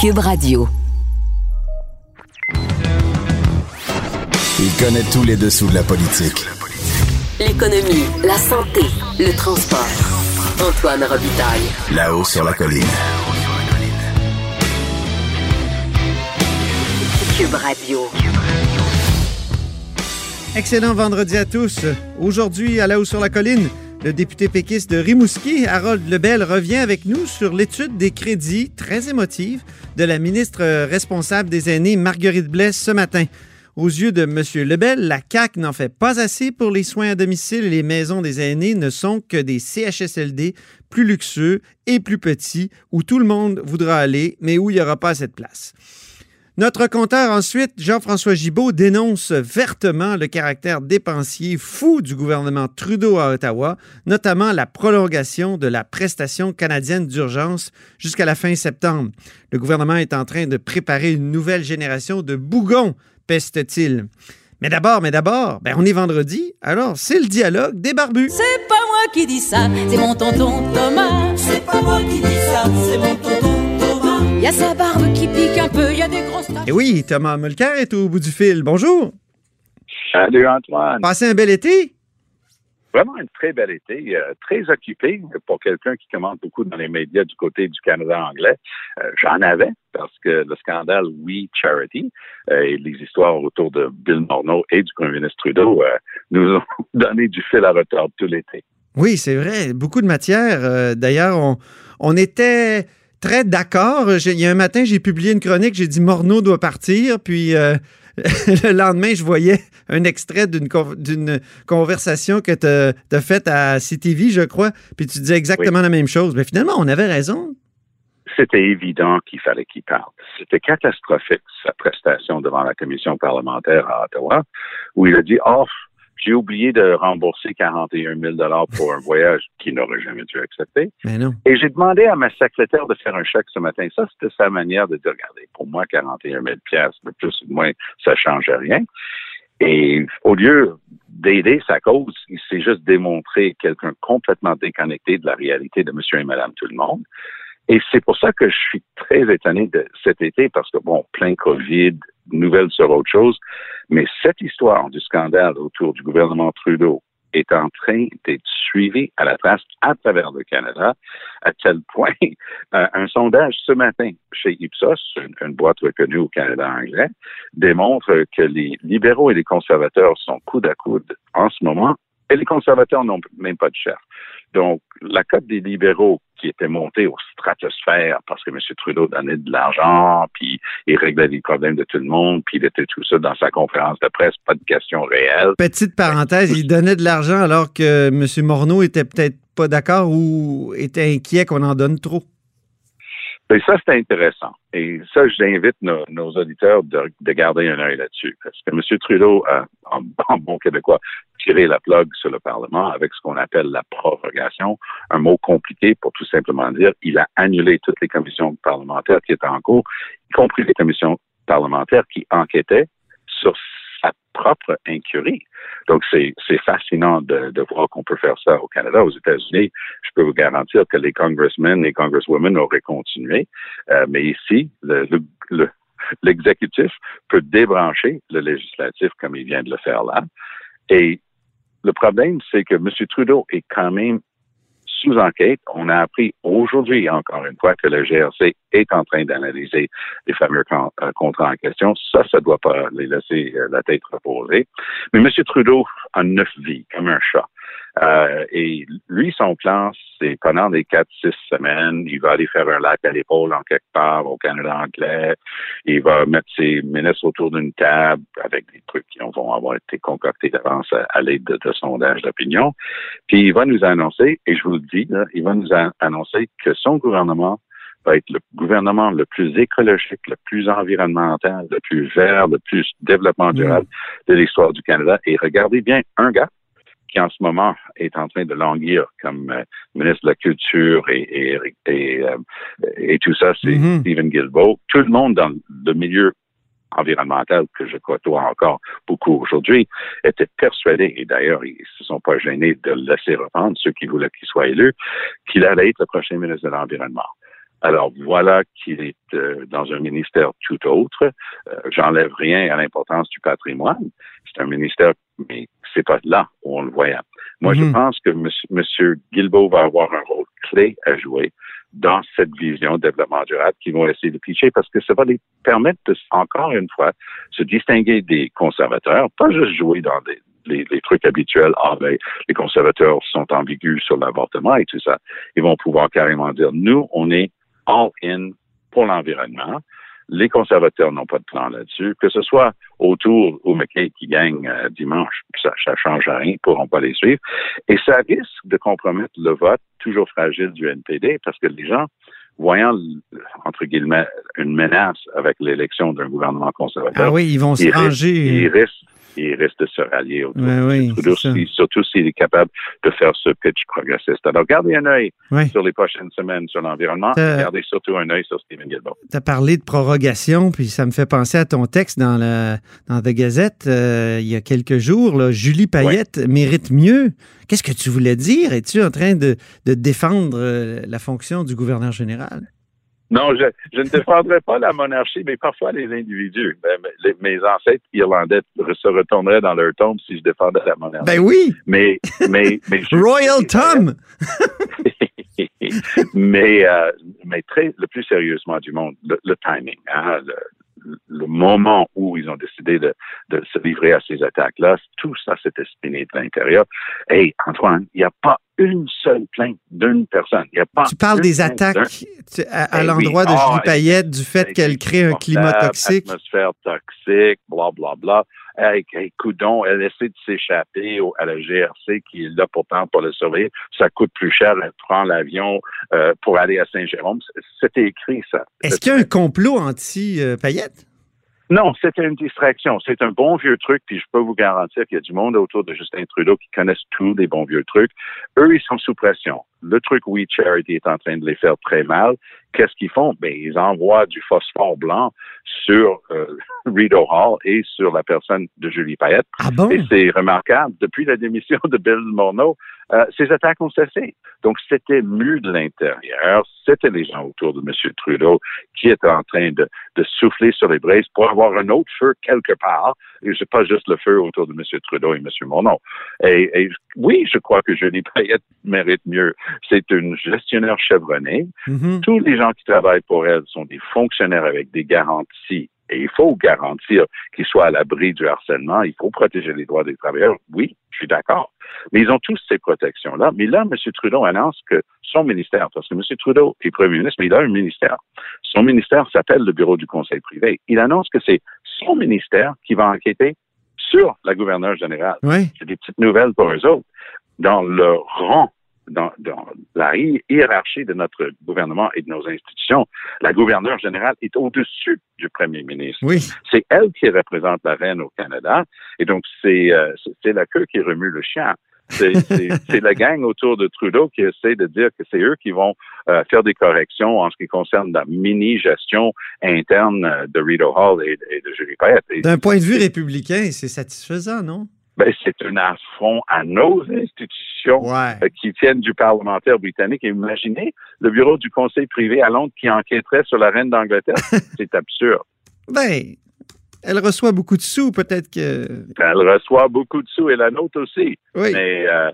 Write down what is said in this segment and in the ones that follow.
Cube Radio. Il connaît tous les dessous de la politique. L'économie, la santé, le transport. Antoine Robitaille. Là-haut sur la colline. Cube Radio. Excellent vendredi à tous. Aujourd'hui, à la haut sur la colline, le député péquiste de Rimouski, Harold Lebel, revient avec nous sur l'étude des crédits très émotive de la ministre responsable des aînés, Marguerite Blais, ce matin. Aux yeux de M. Lebel, la CAQ n'en fait pas assez pour les soins à domicile les maisons des aînés ne sont que des CHSLD plus luxueux et plus petits où tout le monde voudra aller, mais où il n'y aura pas de place. Notre compteur ensuite, Jean-François Gibault, dénonce vertement le caractère dépensier fou du gouvernement Trudeau à Ottawa, notamment la prolongation de la prestation canadienne d'urgence jusqu'à la fin septembre. Le gouvernement est en train de préparer une nouvelle génération de bougons, peste-t-il. Mais d'abord, mais d'abord, ben on est vendredi, alors c'est le dialogue des barbus. C'est pas moi qui dis ça, c'est mon tonton Thomas. C'est pas moi qui dis ça, c'est mon tonton Thomas. Y a sa barbe qui pique un peu, y a des grosses taches. Et oui, Thomas Mulcair est au bout du fil. Bonjour. Salut Antoine. Passez un bel été. Vraiment un très bel été, euh, très occupé pour quelqu'un qui commande beaucoup dans les médias du côté du Canada anglais. Euh, J'en avais parce que le scandale We Charity euh, et les histoires autour de Bill Morneau et du premier ministre Trudeau euh, nous ont donné du fil à retordre tout l'été. Oui, c'est vrai. Beaucoup de matière. Euh, D'ailleurs, on, on était très d'accord. J'ai- Il y a un matin, j'ai publié une chronique, j'ai dit Morneau doit partir, puis euh, le lendemain, je voyais un extrait d'une con- d'une conversation que tu as, faite à CTV, je crois, puis tu disais exactement la même chose. Mais finalement, on avait raison. C'était évident qu'il fallait qu'il parte. C'était catastrophique, sa prestation devant la commission parlementaire à Ottawa, où il a dit, oh, j'ai oublié de rembourser 41 000 pour un voyage qu'il n'aurait jamais dû accepter. Mais non. Et j'ai demandé à ma secrétaire de faire un chèque ce matin. Ça, c'était sa manière de dire, regardez, pour moi, 41 000 piastres, de plus ou de moins, ça change rien. Et au lieu d'aider sa cause, il s'est juste démontré quelqu'un complètement déconnecté de la réalité de monsieur et madame tout le monde. Et c'est pour ça que je suis très étonné de cet été parce que, bon, plein COVID, nouvelles sur autre chose. Mais cette histoire du scandale autour du gouvernement Trudeau est en train d'être suivie à la trace à travers le Canada, à tel point, euh, un sondage ce matin chez Ipsos, une, boîte reconnue au Canada anglais, démontre que les libéraux et les conservateurs sont coude à coude en ce moment, et les conservateurs n'ont même pas de chef. Donc, la cote des libéraux qui était montée aux stratosphères parce que M. Trudeau donnait de l'argent, puis il réglait les problèmes de tout le monde, puis il était tout ça dans sa conférence de presse, pas de questions réelles. Petite parenthèse, il donnait de l'argent alors que M. Morneau était peut-être pas d'accord ou était inquiet qu'on en donne trop. Et ça, c'est intéressant. Et ça, j'invite nos, nos auditeurs de, de, garder un œil là-dessus. Parce que M. Trudeau en, en, bon québécois, tiré la plug sur le Parlement avec ce qu'on appelle la prorogation, un mot compliqué pour tout simplement dire il a annulé toutes les commissions parlementaires qui étaient en cours, y compris les commissions parlementaires qui enquêtaient sur sa propre incurie. Donc, c'est fascinant de, de voir qu'on peut faire ça au Canada. Aux États-Unis, je peux vous garantir que les congressmen et congresswomen auraient continué. Euh, mais ici, le, le l'exécutif peut débrancher le législatif comme il vient de le faire là. Et le problème, c'est que M. Trudeau est quand même sous enquête. On a appris aujourd'hui, encore une fois, que le GRC est en train d'analyser les fameux contrats en question. Ça, ça ne doit pas les laisser la tête reposer. Mais M. Trudeau a neuf vies, comme un chat. Euh, et lui, son plan, c'est pendant les quatre, six semaines, il va aller faire un lac à l'épaule en quelque part au Canada anglais. Il va mettre ses ministres autour d'une table avec des trucs qui vont avoir été concoctés d'avance à, l'aide de, de sondages d'opinion. Puis il va nous annoncer, et je vous le dis, là, il va nous annoncer que son gouvernement va être le gouvernement le plus écologique, le plus environnemental, le plus vert, le plus développement durable de l'histoire du Canada. Et regardez bien un gars qui en ce moment est en train de languir comme euh, ministre de la Culture et, et, et, euh, et tout ça, c'est mm-hmm. Stephen Guilbeault. Tout le monde dans le milieu environnemental que je côtoie encore beaucoup aujourd'hui était persuadé, et d'ailleurs ils se sont pas gênés de le laisser reprendre, ceux qui voulaient qu'il soit élu, qu'il allait être le prochain ministre de l'Environnement. Alors voilà qu'il est euh, dans un ministère tout autre. Euh, j'enlève rien à l'importance du patrimoine. C'est un ministère, mais c'est pas là où on le voyait. Moi, je mhm. pense que M. Guilbeault va avoir un rôle clé à jouer dans cette vision de développement durable qu'ils vont essayer de pitcher parce que ça va les permettre de, encore une fois, se distinguer des conservateurs, pas juste jouer dans des, les, trucs habituels, ah ben, les conservateurs sont ambigus sur l'avortement et tout ça. Ils vont pouvoir carrément dire, nous, on est all-in pour l'environnement. Les conservateurs n'ont pas de plan là-dessus. Que ce soit autour ou McKay qui gagne euh, dimanche, ça ne change rien, ils ne pourront pas les suivre. Et ça risque de compromettre le vote toujours fragile du NPD parce que les gens, voyant, entre guillemets, une menace avec l'élection d'un gouvernement conservateur, ah oui, ils vont se ranger. Ils risquent il risque de se rallier autour de Trudeau, surtout s'il est capable de faire ce pitch progressiste. Alors, gardez un œil sur les prochaines semaines sur l'environnement. Gardez surtout un œil sur Stephen Guilbeault. Tu as parlé de prorogation, puis ça me fait penser à ton texte dans, la, dans The Gazette euh, il y a quelques jours. Là, Julie Payette mérite mieux. Qu'est-ce que tu voulais dire? Es-tu en train de, de défendre euh, la fonction du gouverneur général? Non, je, je, ne défendrai pas la monarchie, mais parfois les individus. Ben, mes ancêtres irlandais se retourneraient dans leur tombe si je défendais la monarchie. Ben oui. Mais, mais, mais Royal Tom. mais, euh, mais très, le plus sérieusement du monde, le, timing, hein, le, le moment où ils ont décidé de, de se livrer à ces attaques-là, tout ça s'est espiné de l'intérieur. Hey, Antoine, il n'y a pas une seule plainte d'une personne. Il y a pas tu parles des attaques à, eh l'endroit de Julie ah, Payette, du fait qu'elle crée un climat toxique? Atmosphère toxique, bla, bla, bla. Hey, coudon, elle essaie de s'échapper à la GRC qui est là pourtant pour le surveiller. Ça coûte plus cher. Elle prend l'avion euh, pour aller à Saint-Jérôme. C'était écrit, ça. Est-ce qu'il y a un complot anti-Payette? Non, c'était une distraction. C'est un bon vieux truc, puis je peux vous garantir qu'il y a du monde autour de Justin Trudeau qui connaissent tous les bons vieux trucs. Eux, ils sont sous pression. Le truc We Charity est en train de les faire très mal. Qu'est-ce qu'ils font? Ben, ils envoient du phosphore blanc sur euh, Rideau Hall et sur la personne de Julie Payette. Ah bon? Et c'est remarquable. Depuis la démission de Bill Morneau, euh, ces attaques ont cessé. Donc, c'était mu de l'intérieur. C'était les gens autour de M. Trudeau qui étaient en train de, de, souffler sur les braises pour avoir un autre feu quelque part. Et c'est pas juste le feu autour de M. Trudeau et M. Morneau. Et, et, oui, je crois que Julie Payette mérite mieux. C'est une gestionnaire chevronnée. Mm-hmm. Tous les gens qui travaillent pour elle sont des fonctionnaires avec des garanties et il faut garantir qu'ils soient à l'abri du harcèlement. Il faut protéger les droits des travailleurs. Oui, je suis d'accord. Mais ils ont tous ces protections-là. Mais là, M. Trudeau annonce que son ministère, parce que M. Trudeau est premier ministre, mais il a un ministère. Son ministère s'appelle le Bureau du Conseil privé. Il annonce que c'est son ministère qui va enquêter sur la gouverneure générale. Oui. C'est des petites nouvelles pour eux autres. Dans le rang dans, la hiérarchie de notre gouvernement et de nos institutions, la gouverneure générale est au-dessus du premier ministre. Oui. C'est elle qui représente la reine au Canada, et donc c'est euh, c'est la queue qui remue le chien. C'est la gang autour de Trudeau qui essaie de dire que c'est eux qui vont euh, faire des corrections en ce qui concerne la mini-gestion interne euh, de Rideau Hall et, de Julie Payette. D'un point de vue républicain, c'est satisfaisant, non? Ben, c'est un affront à nos institutions euh, qui tiennent du parlementaire britannique. imaginez le bureau du conseil privé à Londres qui enquêterait sur la reine d'Angleterre. c'est absurde. Ben, elle reçoit beaucoup de sous, peut-être que. Elle reçoit beaucoup de sous et la nôtre aussi. Oui. Mais euh,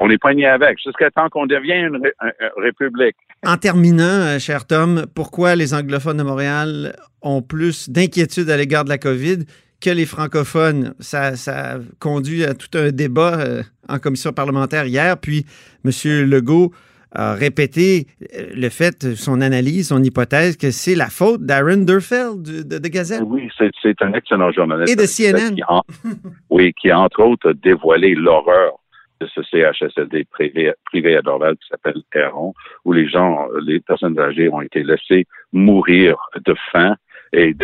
on est poigné avec jusqu'à temps qu'on devienne une, république. En terminant, euh, cher Tom, pourquoi les anglophones de Montréal ont plus d'inquiétude à l'égard de la COVID que les francophones. Ça, ça conduit à tout un débat euh, en commission parlementaire hier, puis M. Legault a répété euh, le fait, son analyse, son hypothèse, que c'est la faute d'Aaron Durfeld de, de, Gazette. Oui, c'est un excellent journaliste. Et de CNN. Qui en, oui, qui entre autres a dévoilé l'horreur de ce CHSLD privé, privé à Dorval qui s'appelle Héron, où les gens, les personnes âgées ont été laissées mourir de faim et,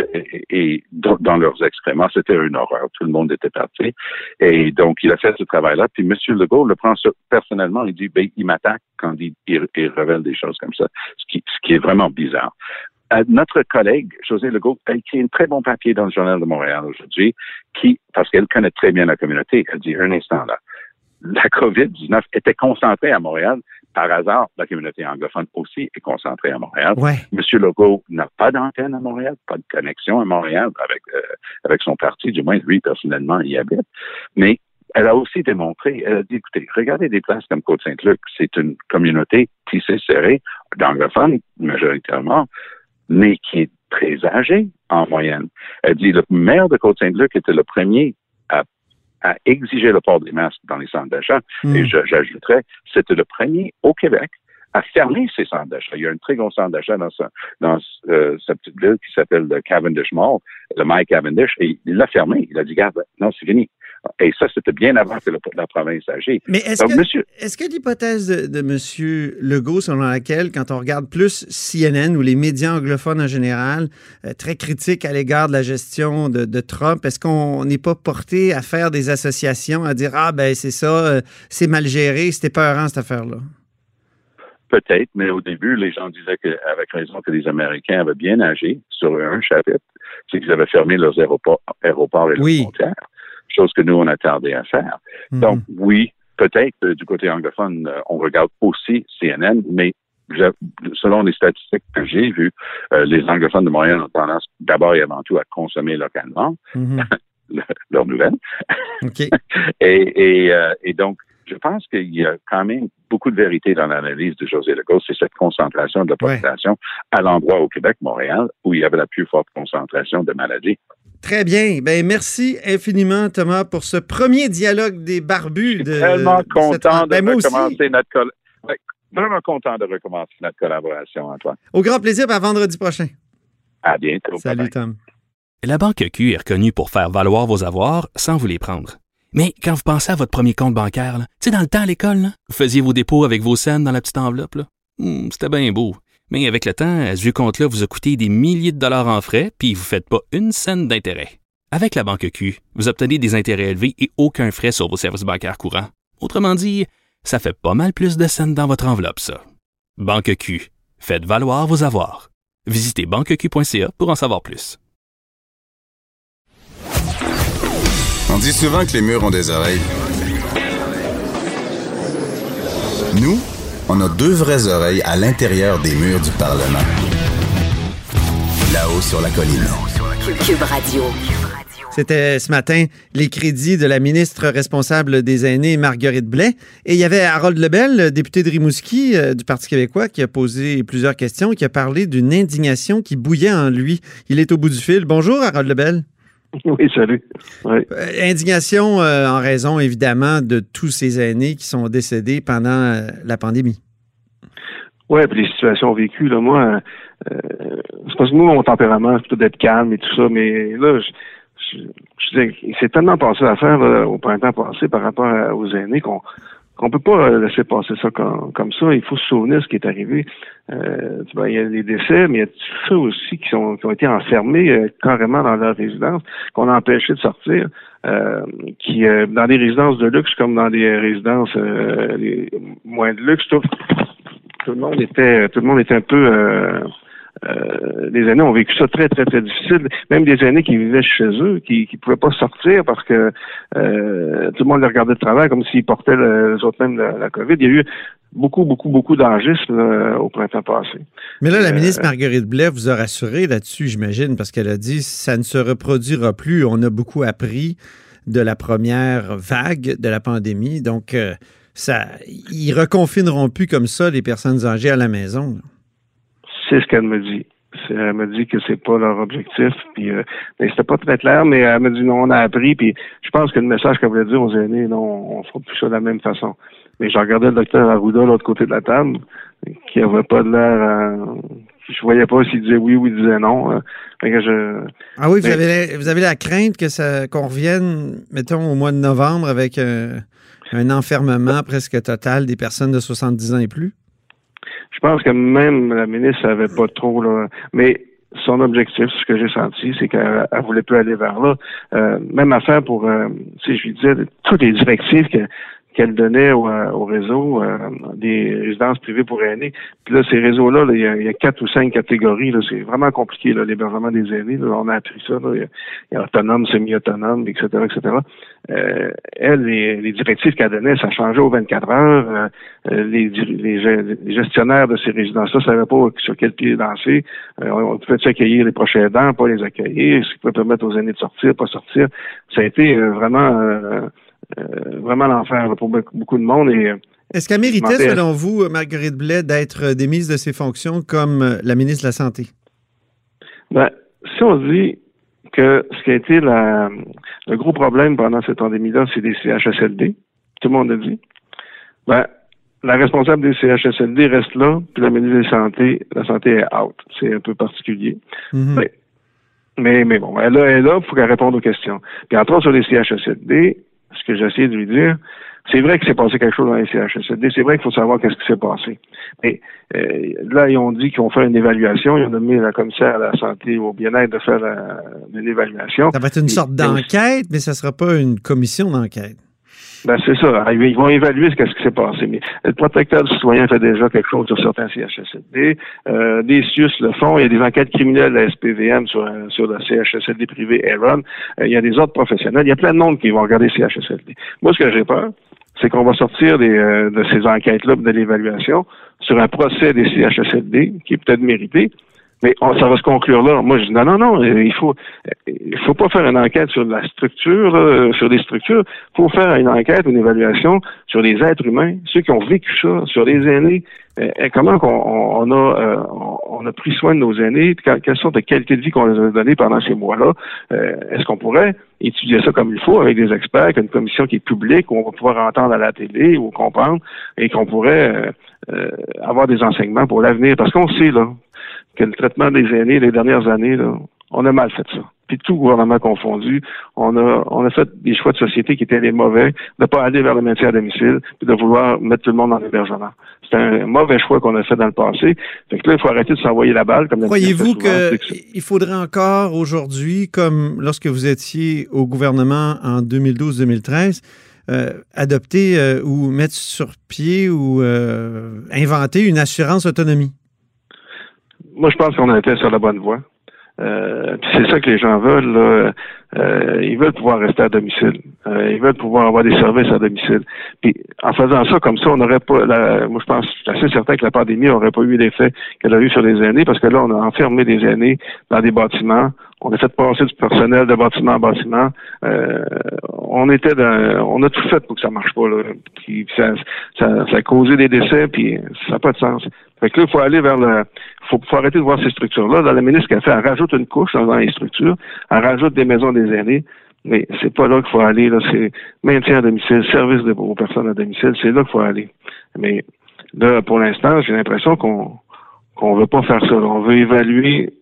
et, dans leurs excréments. C'était une horreur. Tout le monde était parti. Et donc, il a fait ce travail-là. Puis M. Legault le prend personnellement. Il dit, ben, il m'attaque quand il, il, révèle des choses comme ça, ce qui, ce qui est vraiment bizarre. Euh, notre collègue, José Legault, a écrit un très bon papier dans le Journal de Montréal aujourd'hui, qui, parce qu'elle connaît très bien la communauté, elle dit, un instant là, la COVID-19 était concentrée à Montréal. Par hasard, la communauté anglophone aussi est concentrée à Montréal. Ouais. Monsieur Legault n'a pas d'antenne à Montréal, pas de connexion à Montréal avec, euh, avec son parti, du moins lui, personnellement, il y habite. Mais elle a aussi démontré, elle a dit, écoutez, regardez des places comme Côte-Saint-Luc, c'est une communauté tissée serrée, d'anglophones majoritairement, mais qui est très âgée en moyenne. Elle dit, le maire de Côte-Saint-Luc était le premier à exiger le port des masques dans les centres d'achat. Mm. Et j'ajouterais, c'était le premier au Québec à fermer ces centres d'achat. Il y a un très gros centre d'achat dans, sa, dans euh, sa petite ville qui s'appelle le Cavendish Mall, le Mike Cavendish, et il l'a fermé. Il a dit, garde, non, c'est fini. Et ça, c'était bien avant que le, la province agisse. Mais est-ce que, monsieur- est-ce que l'hypothèse de, de M. Legault, selon laquelle, quand on regarde plus CNN ou les médias anglophones en général, euh, très critiques à l'égard de la gestion de, de Trump, est-ce qu'on n'est pas porté à faire des associations, à dire Ah, ben c'est ça, euh, c'est mal géré, c'était peurant cette affaire-là? Peut-être, mais au début, les gens disaient que, avec raison que les Américains avaient bien agi sur un chapitre, c'est qu'ils avaient fermé leurs aéroports, aéroports et leurs Oui. frontières, chose que nous, on a tardé à faire. Mhm. Donc, oui, peut-être du côté anglophone, euh, on regarde aussi CNN, mais selon les statistiques que j'ai vues, euh, les anglophones de Montréal ont tendance d'abord et avant tout à consommer localement Mhm. le- leurs nouvelles. OK. Et, et, euh, et donc, je pense qu'il y a quand même beaucoup de vérité dans l'analyse de José Legault. C'est cette concentration de la Ouais. population à l'endroit au Québec, Montréal, où il y avait la plus forte concentration de maladies. Très bien. Ben, merci infiniment, Thomas, pour ce premier dialogue des barbus. Je suis de tellement cette- content de Ben, recommencer notre coll- ouais, vraiment content de recommencer notre collaboration, Antoine. Au grand plaisir, ben, à vendredi prochain. À bientôt. Salut, Bye-bye. Tom. La Banque Q est reconnue pour faire valoir vos avoirs sans vous les prendre. Mais quand vous pensez à votre premier compte bancaire, là, tu sais, dans le temps à l'école, là, vous faisiez vos dépôts avec vos scènes dans la petite enveloppe. là. Hmm, C'était bien beau. Mais avec le temps, ce vieux compte-là vous a coûté des milliers de dollars en frais, puis vous ne faites pas une scène d'intérêt. Avec la Banque Q, vous obtenez des intérêts élevés et aucun frais sur vos services bancaires courants. Autrement dit, ça fait pas mal plus de scènes dans votre enveloppe, ça. Banque Q. Faites valoir vos avoirs. Visitez banqueq.ca pour en savoir plus. On dit souvent que les murs ont des oreilles. Nous, on a deux vraies oreilles à l'intérieur des murs du Parlement. Là-haut sur la colline. Cube Radio. C'était ce matin les crédits de la ministre responsable des aînés, Marguerite Blais. Et il y avait Harold Lebel, le député de Rimouski euh, du Parti québécois, qui a posé plusieurs questions, qui a parlé d'une indignation qui bouillait en lui. Il est au bout du fil. Bonjour, Harold Lebel. Oui, salut. Oui. Euh, indignation euh, en raison, évidemment, de tous ces aînés qui sont décédés pendant euh, la pandémie. Ouais, puis les situations vécues, là, moi, euh, c'est parce que moi, mon tempérament, c'est plutôt d'être calme et tout ça, mais là, je, je, je s'est tellement passé à faire là, au printemps passé par rapport à- aux aînés qu'on qu'on peut pas euh, laisser passer ça comme, comme ça. Il faut se souvenir de ce qui est arrivé. Euh, vois, il y a les décès, mais il y a tous ceux aussi qui, sont, qui ont été enfermés euh, carrément dans leur résidence, qu'on a empêché de sortir, euh, qui euh, dans des résidences de luxe comme dans des résidences euh, moins de luxe, tout, tout le monde était tout le monde était un peu euh, euh, les aînés ont vécu ça très, très, très difficile. Même des aînés qui vivaient chez eux, qui ne pouvaient pas sortir parce que euh, tout le monde les regardait de travers comme s'ils portaient le, les autres même la, la COVID. Il y a eu beaucoup, beaucoup, beaucoup d'enregistres euh, au printemps passé. Mais là, la ministre Marguerite Blais vous a rassuré là-dessus, j'imagine, parce qu'elle a dit ça ne se reproduira plus. On a beaucoup appris de la première vague de la pandémie. Donc, ça, ils reconfineront plus comme ça les personnes âgées à la maison. C'est ce qu'elle me dit. Elle m'a dit que c'est pas leur objectif. Puis, euh, mais c'était pas très clair, mais elle m'a dit non, on a appris. Puis, je pense que le message qu'elle voulait dire aux aînés, non, on fera plus ça de la même façon. Mais j'ai regardé le docteur Arruda de l'autre côté de la table, qui avait pas de l'air. je voyais pas s'il disait oui ou il disait non. Euh. je, ah oui, vous, avez, vous avez la crainte que ça qu'on revienne, mettons, au mois de novembre avec un, un enfermement presque total des personnes de 70 ans et plus? Je pense que même la ministre savait pas trop là. Mais son objectif, ce que j'ai senti, c'est qu'elle voulait plus aller vers là. Euh, même affaire pour, euh, si je lui disais, toutes les directives que qu'elle donnait au, euh, au réseau euh, des résidences privées pour aînés. Puis là, ces réseaux-là, il, y a, quatre ou cinq catégories. C'est vraiment compliqué, l'hébergement des aînés. on a appris ça. Il, y a, autonome, semi-autonome, etc., etc. Euh, elle, les, directives qu'elle donnait, ça changeait aux 24 heures. Euh, les, les, gestionnaires de ces résidences-là ne savaient pas sur quel pied danser. on pouvait accueillir les prochains aidants, pas les accueillir, ce qui pouvait permettre aux aînés de sortir, pas sortir. Ça a été vraiment euh, vraiment l'enfer pour beaucoup de monde. Et, euh, Est-ce qu'elle méritait, selon vous, Marguerite Blais, d'être démise de ses fonctions comme euh, la ministre de la Santé? Ben, si on dit que ce qui a été la, le gros problème pendant cette pandémie-là, c'est des CHSLD, tout le monde a dit, ben, la responsable des CHSLD reste là, puis la ministre de la Santé, la Santé est out. C'est un peu particulier. Mm-hmm. mais, mais, bon, elle, est là, il faut qu'elle réponde aux questions. Puis entre autres, sur les CHSLD, ce que j'essaie de lui dire, c'est vrai que s'est passé quelque chose dans les CHSLD, c'est vrai qu'il faut savoir qu'est-ce qui s'est passé. Mais euh, là, ils ont dit qu'ils vont faire une évaluation, ils ont nommé la commissaire à la santé et au bien-être de faire une évaluation. Ça va être une sorte d'enquête, mais ça ne sera pas une commission d'enquête. Ben, c'est ça. Ils vont évaluer ce, ce qui s'est passé. Mais le protecteur du citoyen fait déjà quelque chose sur certains CHSLD. Euh, des CIUS le font. Il y a des enquêtes criminelles la SPVM sur, sur le CHSLD privé Aaron. Euh, il y a des autres professionnels. Il y a plein de monde qui vont regarder CHSLD. Moi, ce que j'ai peur, c'est qu'on va sortir des, euh, de ces enquêtes-là, de l'évaluation, sur un procès des CHSLD, qui est peut-être mérité, mais ça va se conclure là. Moi, je dis non, non, non, il faut, il faut pas faire une enquête sur la structure, sur des structures. Il faut faire une enquête, une évaluation sur les êtres humains, ceux qui ont vécu ça, sur les aînés. Euh, comment on, a, euh, on a pris soin de nos aînés, quelles sortes de qualités de vie qu'on leur a données pendant ces mois-là. Euh, est-ce qu'on pourrait étudier ça comme il faut avec des experts, avec une commission qui est publique, où on va pouvoir entendre à la télé ou comprendre, et qu'on pourrait avoir des enseignements pour l'avenir? Parce qu'on sait, là, que le traitement des aînés les dernières années, là, on a mal fait ça. Puis tout gouvernement confondu, on a, on a fait des choix de société qui étaient les mauvais, de ne pas aller vers le maintien à domicile, puis de vouloir mettre tout le monde dans l'hébergement. C'est un mauvais choix qu'on a fait dans le passé. Fait que là, il faut arrêter de s'envoyer la balle. comme Croyez-vous qu'il faudrait encore aujourd'hui, comme lorsque vous étiez au gouvernement en 2012-2013, euh, adopter euh, ou mettre sur pied ou euh, inventer une assurance autonomie? Moi, je pense qu'on été sur la bonne voie. Euh, c'est ça que les gens veulent. Euh, ils veulent pouvoir rester à domicile. Euh, ils veulent pouvoir avoir des services à domicile. Puis en faisant ça comme ça, on n'aurait pas. moi, je pense, je suis assez certain que la pandémie n'aurait pas eu l'effet qu'elle a eu sur les aînés, parce que là, on a enfermé des aînés dans des bâtiments. On a fait passer du personnel de bâtiment en bâtiment. Euh, on était dans, on a tout fait pour que ça marche pas. Là. Puis ça, ça, ça a causé des décès, puis ça n'a pas de sens. Fait que là, il faut aller vers le. Faut, faut arrêter de voir ces structures-là. Dans la ministre qu'elle fait, elle rajoute une couche dans les structures, elle rajoute des maisons des aînés. Mais c'est pas là qu'il faut aller. Là, c'est maintien à domicile, service de, aux personnes à domicile, c'est là qu'il faut aller. Mais là, pour l'instant, j'ai l'impression qu'on qu'on veut pas faire ça. On veut évaluer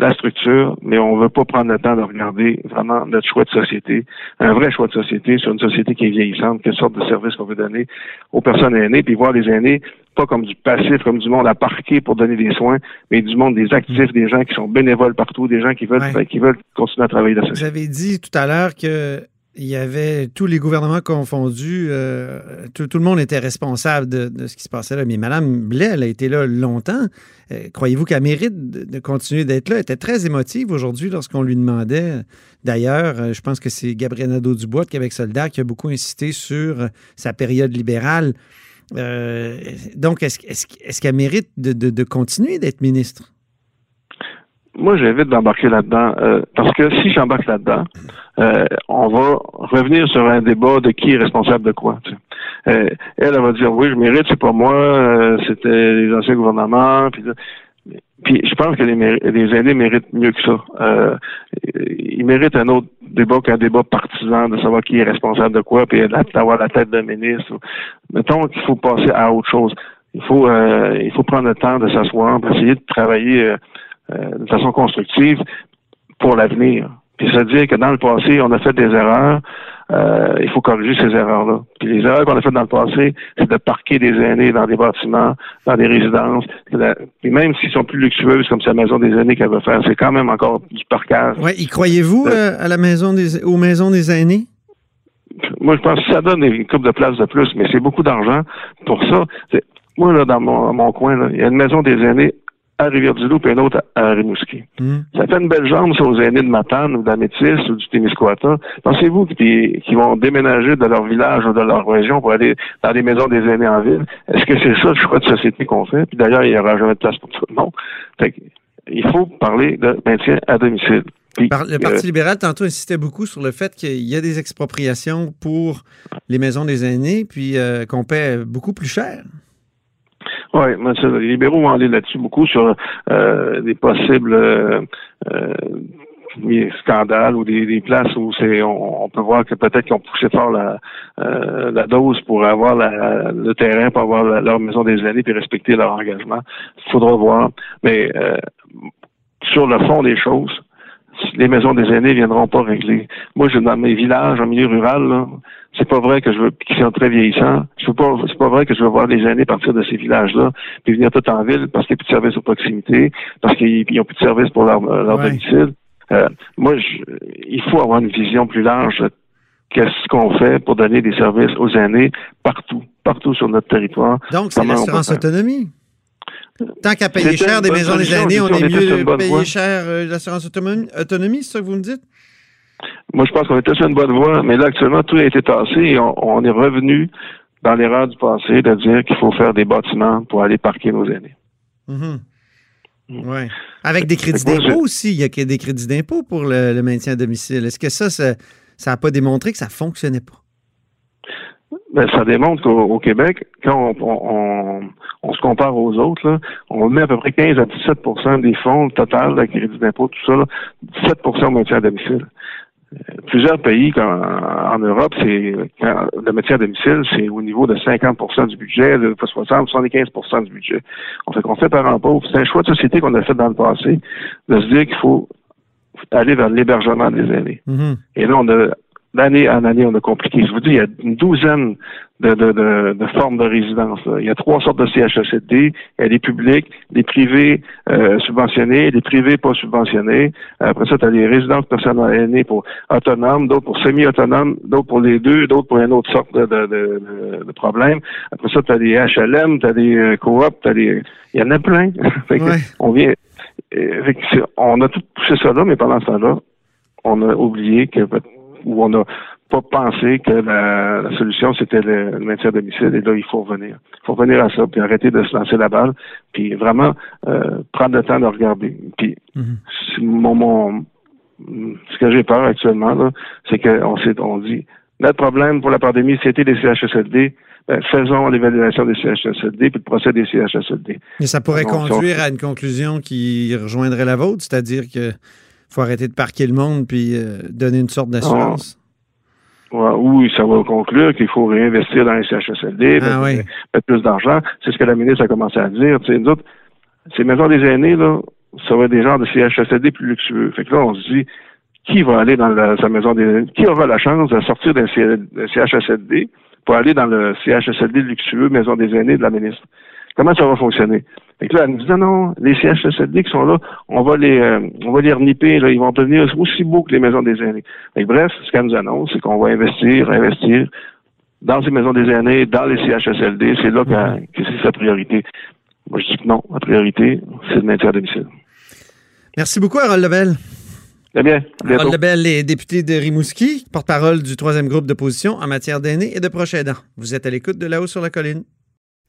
la structure, mais on ne veut pas prendre le temps de regarder vraiment notre choix de société, un vrai choix de société sur une société qui est vieillissante, quelle sorte de service qu'on veut donner aux personnes aînées, puis voir les aînés pas comme du passif, comme du monde à parquer pour donner des soins, mais du monde des actifs, des gens qui sont bénévoles partout, des gens qui veulent, qui veulent continuer à travailler dans Vous avez dit tout à l'heure que il y avait tous les gouvernements confondus, euh, tout, le monde était responsable de, ce qui se passait là. Mais Mme Blais, elle a été là longtemps. Euh, croyez-vous qu'elle mérite de, continuer d'être là? Elle était très émotive aujourd'hui lorsqu'on lui demandait. D'ailleurs, euh, je pense que c'est Gabriel Nadeau-Dubois de Québec Soldat qui a beaucoup insisté sur sa période libérale. donc, est-ce qu'elle mérite de continuer d'être ministre? Moi, j'invite d'embarquer là-dedans. Euh, parce que si j'embarque là-dedans, euh, on va revenir sur un débat de qui est responsable de quoi. Euh, elle, elle va dire oui, je mérite, c'est pas moi, c'était les anciens gouvernements. Puis je pense que les, les, aînés méritent mieux que ça. Euh, ils méritent un autre débat qu'un débat partisan de savoir qui est responsable de quoi, puis d'avoir la tête d'un ministre. Mettons qu'il faut passer à autre chose. Il faut euh, il faut prendre le temps de s'asseoir, essayer de travailler euh, euh, de façon constructive pour l'avenir. Puis ça veut dire que dans le passé, on a fait des erreurs. Euh, il faut corriger ces erreurs-là. Puis les erreurs qu'on a faites dans le passé, c'est de parquer des aînés dans des bâtiments, dans des résidences. Et même s'ils sont plus luxueuses, comme sa maison des aînés qu'elle veut faire, c'est quand même encore du parquage. Ouais, y croyez-vous euh, à la maison des, aux maisons des aînés? Moi, je pense que ça donne une coupe de place de plus, mais c'est beaucoup d'argent pour ça. Moi, là, dans mon, mon coin, il y a une maison des aînés à Rivière-du-Loup et une autre à Rimouski. Hmm. Ça fait une belle jambe, ça, aux aînés de Matane ou d'Amétis ou du Témiscouata. Pensez-vous qu'ils qui vont déménager de leur village ou de leur région pour aller dans les maisons des aînés en ville? Est-ce que c'est ça le choix de société qu'on fait? Puis d'ailleurs, il n'y aura jamais de place pour tout le monde. il faut parler de maintien à domicile. le Parti euh, libéral, tantôt, insistait beaucoup sur le fait qu'il y a des expropriations pour les maisons des aînés, puis euh, qu'on paie beaucoup plus cher. Oui, les libéraux vont aller là-dessus beaucoup sur euh, des possibles euh, euh scandales ou des, places où c'est on, peut voir que peut-être qu'ils ont poussé fort la, euh, la dose pour avoir la, le terrain, pour avoir leur maison des années puis respecter leur engagement. Il faudra voir. Mais euh, sur le fond des choses, les maisons des aînés viendront pas régler. Moi, je dans mes villages, en milieu rural, c'est pas vrai que je veux, qui sont très vieillissants. Je pas, c'est pas vrai que je veux voir les aînés partir de ces villages-là, puis venir tout en ville parce qu'il n'y a plus de services aux proximité, parce qu'ils n'ont plus de services pour leur, leur domicile. Euh, moi, il faut avoir une vision plus large qu'est-ce qu'on fait pour donner des services aux aînés partout, partout sur notre territoire. Donc, c'est l'assurance autonomie. Tant qu'à payer cher des maisons des aînés, on est mieux payer cher euh, l'assurance autonomie, c'est ça que vous me dites? Moi, je pense qu'on était sur une bonne voie, mais là, actuellement, tout a été tassé et on, est revenu dans l'erreur du passé de dire qu'il faut faire des bâtiments pour aller parquer nos aînés. Mm-hmm. Mm. Oui. Avec des crédits d'impôt aussi. Il y a des crédits d'impôt pour le, maintien à domicile. Est-ce que ça, ça n'a pas démontré que ça ne fonctionnait pas? Ben, ça démontre qu'au Québec, quand on, se compare aux autres, on met à peu près 15 à 17% des fonds total de crédit d'impôt, tout ça, 17 au maintien à domicile plusieurs pays en, Europe, c'est le métier à domicile, c'est au niveau de 50% du budget, de 60, 75% du budget. On fait qu'on fait par pauvre. C'est un choix de société qu'on a fait dans le passé, de se dire qu'il faut aller vers l'hébergement des aînés. Mm-hmm. Et là, on a d'année en année, on a compliqué. Je vous dis, il y a une douzaine de, de, de, de formes de résidence. Il y a trois sortes de CHSLD. Il y a des publics, des privés euh, subventionnés, des privés pas subventionnés. Après ça, tu as des résidences personnelles aînées pour autonomes, d'autres pour semi-autonomes, d'autres pour les deux, d'autres pour une autre sorte de, de, de, de problème. Après ça, tu as des HLM, tu as des euh, coops, tu as des... Il y en a plein. On vient... Euh, on a tout poussé ça là, mais pendant ce temps-là, on a oublié que où on n'a pas pensé que la, solution, c'était le, maintien à domicile. Et là, il faut revenir. Il faut revenir à ça, puis arrêter de se lancer la balle, puis vraiment euh, prendre le temps de regarder. Puis, mhm. mon, ce que j'ai peur actuellement, c'est qu'on on dit, notre problème pour la pandémie, c'était les CHSLD. Ben, faisons l'évaluation des CHSLD puis le procès des CHSLD. Mais ça pourrait conduire à une conclusion qui rejoindrait la vôtre, c'est-à-dire que faut arrêter de parquer le monde puis euh, donner une sorte d'assurance. oui, ça va conclure qu'il faut réinvestir dans les CHSLD, ah, mettre, plus d'argent. C'est ce que la ministre a commencé à dire. nous autres, ces maisons des aînés, là, ça va être des genres de CHSLD plus luxueux. Fait que là, on se dit, qui va aller dans sa maison des aînés? Qui aura la chance de sortir d'un CHSLD pour aller dans le CHSLD luxueux, maison des aînés de la ministre? Comment ça va fonctionner? Fait que là, elle nous dit, non, non, les CHSLD qui sont là, on va les, euh, on va les reniper, là, ils vont devenir aussi beaux que les maisons des aînés. Fait bref, ce qu'elle nous annonce, c'est qu'on va investir, investir dans ces maisons des aînés, dans les CHSLD, c'est là que, c'est sa priorité. Moi, je dis que non, la priorité, c'est le maintien à domicile. Merci beaucoup, Harold Lebel. Très bien. Harold Lebel est député de Rimouski, porte-parole du troisième groupe d'opposition en matière d'aînés et de proches aidants. Vous êtes à l'écoute de là-haut sur la colline.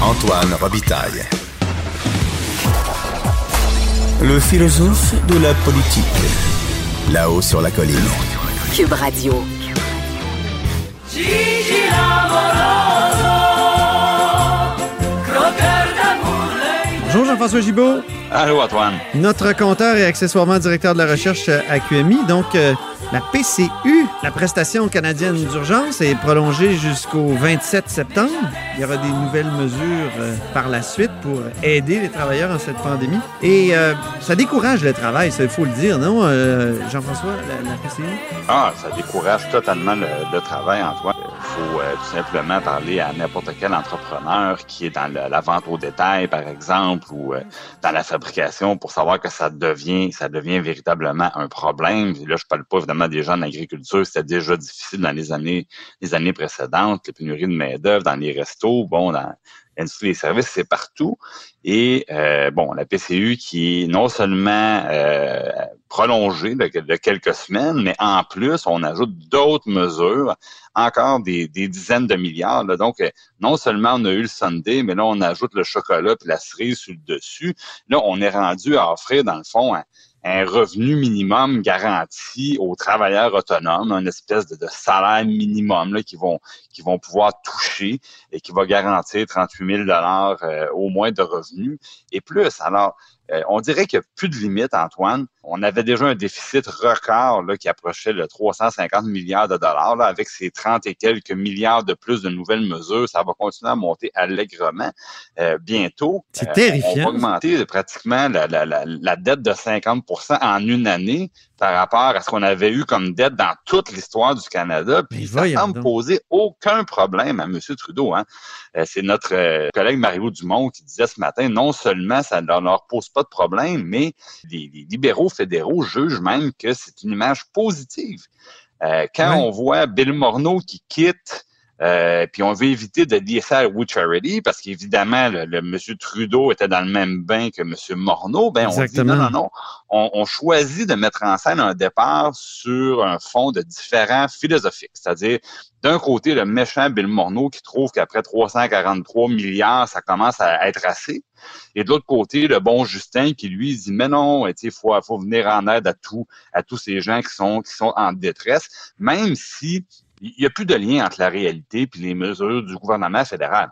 Antoine Robitaille. Le philosophe de la politique. Là-haut sur la colline. Cube Radio. Bonjour Jean-François Gibault. Allô, Antoine. Notre compteur et accessoirement directeur de la recherche à QMI. Donc, euh, la PCU, la prestation canadienne d'urgence, est prolongée jusqu'au 27 septembre. Il y aura des nouvelles mesures euh, par la suite pour aider les travailleurs en cette pandémie. Et euh, ça décourage le travail, il faut le dire, non, euh, Jean-François, la, PCU? Ah, ça décourage totalement le, le travail, Antoine. Faut tout simplement parler à n'importe quel entrepreneur qui est dans la vente au détail, par exemple, ou dans la fabrication pour savoir que ça devient, ça devient véritablement un problème. là, je parle pas évidemment des gens en agriculture, c'était déjà difficile dans les années, les années précédentes, les pénuries de main-d'œuvre dans les restos, bon, dans l'industrie des services, c'est partout. Et euh, bon, la PCU qui non seulement euh, prolongée de, quelques semaines, mais en plus, on ajoute d'autres mesures, encore des, dizaines de milliards. Là. Donc, non seulement on a eu le Sunday, mais là, on ajoute le chocolat puis la cerise sur le dessus. Là, on est rendu à offrir, dans le fond, un, revenu minimum garanti aux travailleurs autonomes, une espèce de, salaire minimum là, vont pouvoir toucher et qui va garantir 38 000 dollars euh, au moins de revenus et plus. Alors, euh, on dirait qu'il n'y a plus de limite, Antoine. On avait déjà un déficit record là, qui approchait le 350 milliards de dollars. Là, avec ces 30 et quelques milliards de plus de nouvelles mesures, ça va continuer à monter allègrement euh, bientôt. C'est terrifiant. On va augmenter pratiquement la, la, la, la dette de 50% en une année par rapport à ce qu'on avait eu comme dette dans toute l'histoire du Canada. Puis ça semble donc. poser aucun problème à M. Trudeau. Hein. C'est notre euh, collègue Mario Dumont qui disait ce matin, non seulement ça ne leur pose pas de problème, mais les, les libéraux fédéraux jugent même que c'est une image positive. Euh, quand on voit Bill Morneau qui quitte euh, puis on veut éviter de dire ça à We Charity parce qu'évidemment, le, le monsieur Trudeau était dans le même bain que monsieur Morneau. Ben, Exactement. on dit non, non, non. On, on, choisit de mettre en scène un départ sur un fond de différents philosophiques. C'est-à-dire, d'un côté, le méchant Bill Morneau qui trouve qu'après 343 milliards, ça commence à être assez. Et de l'autre côté, le bon Justin qui lui dit mais non, il faut, faut venir en aide à tout, à tous ces gens qui sont qui sont en détresse, même si il n'y a plus de lien entre la réalité et les mesures du gouvernement fédéral.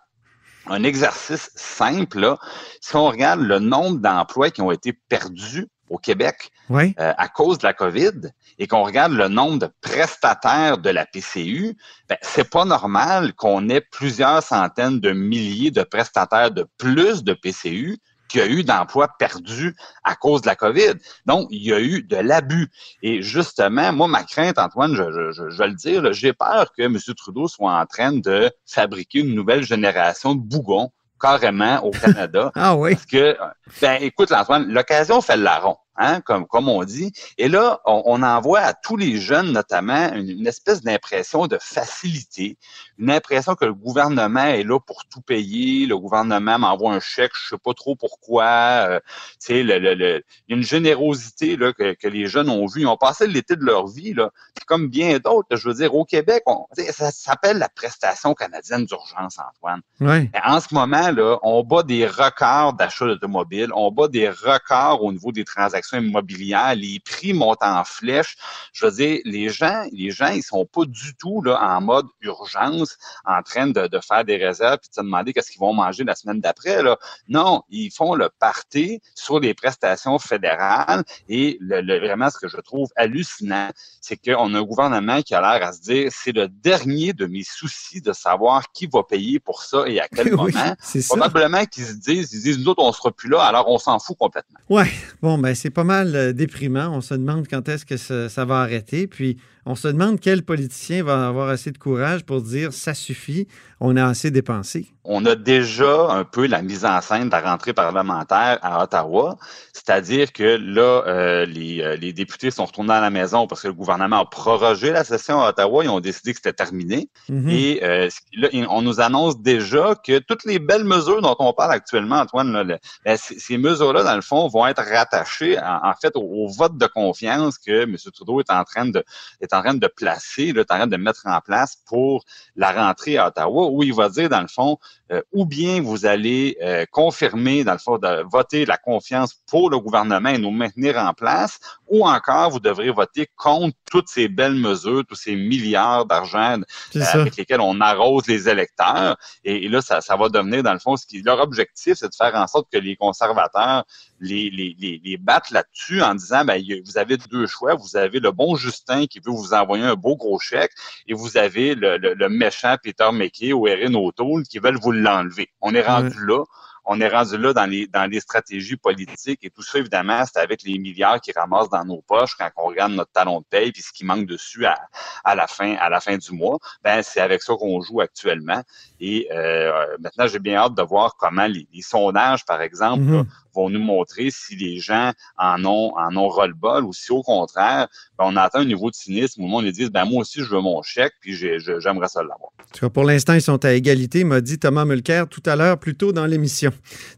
Un exercice simple, là, si on regarde le nombre d'emplois qui ont été perdus au Québec oui. euh, à cause de la COVID et qu'on regarde le nombre de prestataires de la PCU, ben, c'est pas normal qu'on ait plusieurs centaines de milliers de prestataires de plus de PCU qu'il y a eu d'emplois perdus à cause de la COVID. Donc, il y a eu de l'abus. Et justement, moi, ma crainte, Antoine, je, je, je, je vais le dire, j'ai peur que M. Trudeau soit en train de fabriquer une nouvelle génération de bougons carrément au Canada. ah oui. Parce que, ben, écoute, Antoine, l'occasion fait le larron. Hein, comme, comme on dit. Et là, on, on envoie à tous les jeunes, notamment, une, une espèce d'impression de facilité, une impression que le gouvernement est là pour tout payer, le gouvernement m'envoie un chèque, je sais pas trop pourquoi. Euh, tu sais, le, le, le, une générosité là, que, que, les jeunes ont vu. Ils ont passé l'été de leur vie, là, comme bien d'autres. Je veux dire, au Québec, on, ça s'appelle la prestation canadienne d'urgence, Antoine. Oui. En ce moment, là, on bat des records d'achat d'automobiles, on bat des records au niveau des transactions immobilières, les prix montent en flèche. Je veux dire, les gens, les gens, ils sont pas du tout là en mode urgence, en train de, de faire des réserves puis de se demander qu'est-ce qu'ils vont manger la semaine d'après. Là. Non, ils font le party sur les prestations fédérales et le, le, vraiment ce que je trouve hallucinant, c'est qu'on a un gouvernement qui a l'air à se dire c'est le dernier de mes soucis de savoir qui va payer pour ça et à quel oui, moment. Probablement qu'ils se disent, ils disent nous autres on sera plus là, alors on s'en fout complètement. Ouais, bon ben c'est pas mal euh, déprimant. On se demande quand est-ce que ça, ça, va arrêter. Puis On se demande quel politicien va avoir assez de courage pour dire ça suffit, on a assez dépensé. On a déjà un peu la mise en scène de la rentrée parlementaire à Ottawa, c'est-à-dire que là, euh, les, euh, les, députés sont retournés à la maison parce que le gouvernement a prorogé la session à Ottawa, ils ont décidé que c'était terminé. Mm-hmm. Et euh, là, on nous annonce déjà que toutes les belles mesures dont on parle actuellement, Antoine, là, ben, ces mesures-là, dans le fond, vont être rattachées en, fait au, vote de confiance que M. Trudeau est en train de est en train de placer, là, est en train de mettre en place pour la rentrée à Ottawa, où il va dire, dans le fond, euh, ou bien vous allez euh, confirmer, dans le fond, de voter la confiance pour le gouvernement et nous maintenir en place, ou encore vous devrez voter contre toutes ces belles mesures, tous ces milliards d'argent euh, avec lesquels on arrose les électeurs. Et, là, ça, ça, va devenir, dans le fond, ce qui leur objectif, c'est de faire en sorte que les conservateurs les, les, les, les battent là-dessus en disant, ben, vous avez deux choix. Vous avez le bon Justin qui veut vous envoyer un beau gros chèque et vous avez le, le, méchant Peter McKay ou Erin O'Toole qui veulent vous l'enlever. On est rendu là on est rendu là dans les, dans les stratégies politiques et tout ça, évidemment, c'est avec les milliards qui ramassent dans nos poches quand on regarde notre talon de paye puis ce qui manque dessus à, à la fin à la fin du mois. Ben, c'est avec ça qu'on joue actuellement. Et euh, maintenant, j'ai bien hâte de voir comment les, sondages, par exemple, mm-hmm. vont nous montrer si les gens en ont en ont ras-le-bol ou si au contraire, ben, on atteint un niveau de cynisme où le monde les dit ben moi aussi je veux mon chèque puis j'aimerais ça l'avoir. Pour l'instant, ils sont à égalité, m'a dit Thomas Mulcair tout à l'heure, plus tôt dans l'émission,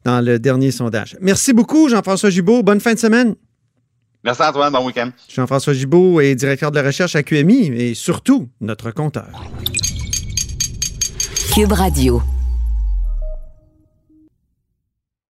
dans le dernier sondage. Merci beaucoup, Jean-François Gibault. Bonne fin de semaine. Merci Antoine, bon week-end. Jean-François Gibault est directeur de la recherche à QMI et surtout notre compteur. Cube Radio.